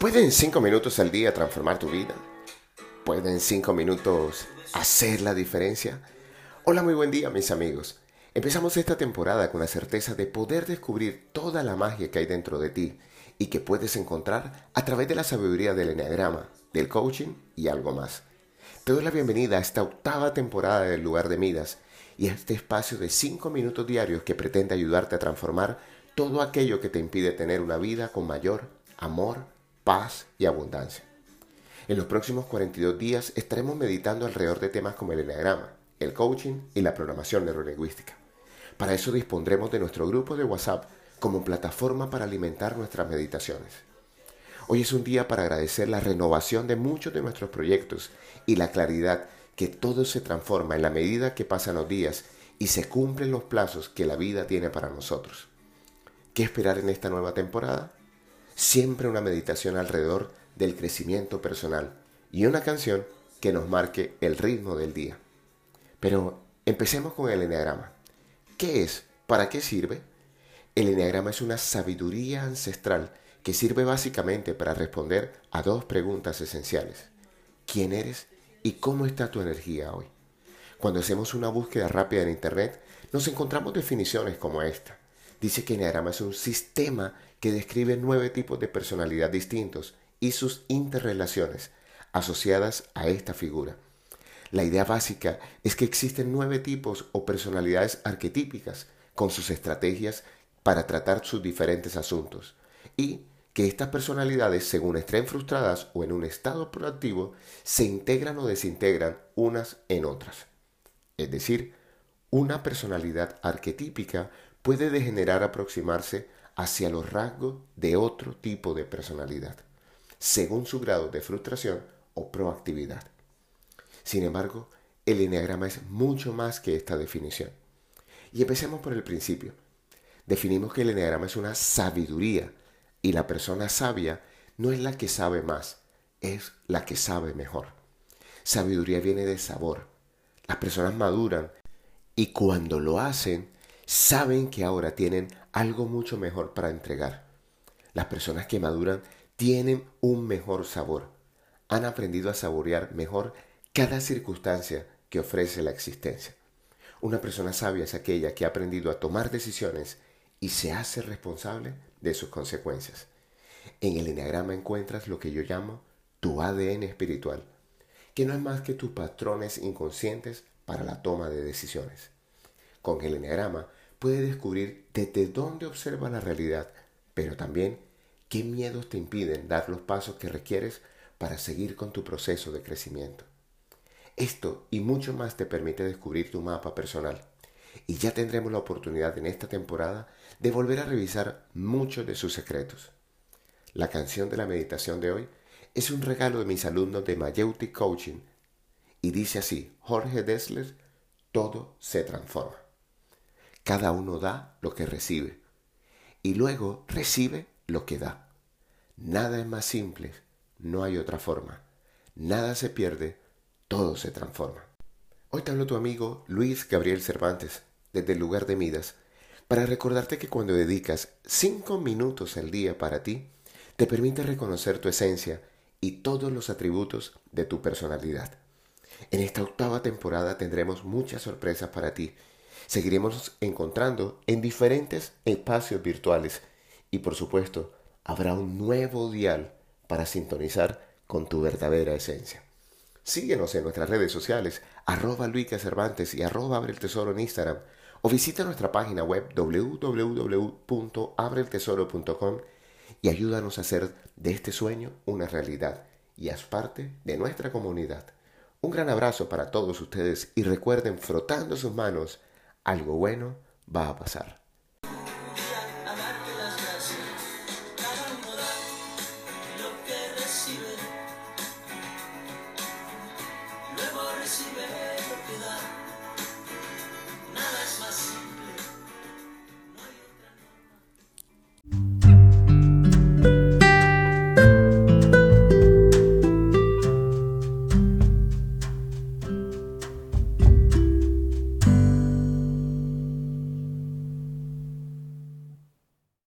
¿Pueden cinco minutos al día transformar tu vida? ¿Pueden cinco minutos hacer la diferencia? Hola, muy buen día mis amigos. Empezamos esta temporada con la certeza de poder descubrir toda la magia que hay dentro de ti y que puedes encontrar a través de la sabiduría del enneagrama, del coaching y algo más. Te doy la bienvenida a esta octava temporada del lugar de Midas y a este espacio de cinco minutos diarios que pretende ayudarte a transformar todo aquello que te impide tener una vida con mayor amor, paz y abundancia. En los próximos 42 días estaremos meditando alrededor de temas como el enneagrama, el coaching y la programación neurolingüística. Para eso dispondremos de nuestro grupo de WhatsApp como plataforma para alimentar nuestras meditaciones. Hoy es un día para agradecer la renovación de muchos de nuestros proyectos y la claridad que todo se transforma en la medida que pasan los días y se cumplen los plazos que la vida tiene para nosotros. ¿Qué esperar en esta nueva temporada? Siempre una meditación alrededor del crecimiento personal y una canción que nos marque el ritmo del día. Pero empecemos con el enneagrama. ¿Qué es? ¿Para qué sirve? El enneagrama es una sabiduría ancestral que sirve básicamente para responder a dos preguntas esenciales. ¿Quién eres y cómo está tu energía hoy? Cuando hacemos una búsqueda rápida en Internet, nos encontramos definiciones como esta. Dice que el enneagrama es un sistema que describe nueve tipos de personalidad distintos y sus interrelaciones asociadas a esta figura. La idea básica es que existen nueve tipos o personalidades arquetípicas con sus estrategias para tratar sus diferentes asuntos y que estas personalidades, según estén frustradas o en un estado proactivo, se integran o desintegran unas en otras. Es decir, una personalidad arquetípica puede degenerar aproximarse hacia los rasgos de otro tipo de personalidad, según su grado de frustración o proactividad. Sin embargo, el enneagrama es mucho más que esta definición. Y empecemos por el principio. Definimos que el enneagrama es una sabiduría y la persona sabia no es la que sabe más, es la que sabe mejor. Sabiduría viene de sabor. Las personas maduran y cuando lo hacen saben que ahora tienen algo mucho mejor para entregar. Las personas que maduran tienen un mejor sabor. Han aprendido a saborear mejor cada circunstancia que ofrece la existencia. Una persona sabia es aquella que ha aprendido a tomar decisiones y se hace responsable de sus consecuencias. En el enneagrama encuentras lo que yo llamo tu ADN espiritual, que no es más que tus patrones inconscientes para la toma de decisiones. Con el enneagrama puede descubrir desde dónde observa la realidad, pero también qué miedos te impiden dar los pasos que requieres para seguir con tu proceso de crecimiento. Esto y mucho más te permite descubrir tu mapa personal. Y ya tendremos la oportunidad en esta temporada de volver a revisar muchos de sus secretos. La canción de la meditación de hoy es un regalo de mis alumnos de Mayeutic Coaching y dice así, Jorge Dessler, todo se transforma. Cada uno da lo que recibe y luego recibe lo que da. Nada es más simple, no hay otra forma. Nada se pierde, todo se transforma. Hoy te hablo tu amigo Luis Gabriel Cervantes desde el lugar de Midas para recordarte que cuando dedicas cinco minutos al día para ti, te permite reconocer tu esencia y todos los atributos de tu personalidad. En esta octava temporada tendremos muchas sorpresas para ti seguiremos encontrando en diferentes espacios virtuales y por supuesto habrá un nuevo dial para sintonizar con tu verdadera esencia. Síguenos en nuestras redes sociales, arroba Luica Cervantes y arroba Abre el Tesoro en Instagram o visita nuestra página web www.abreltesoro.com y ayúdanos a hacer de este sueño una realidad y haz parte de nuestra comunidad. Un gran abrazo para todos ustedes y recuerden frotando sus manos algo bueno va a pasar.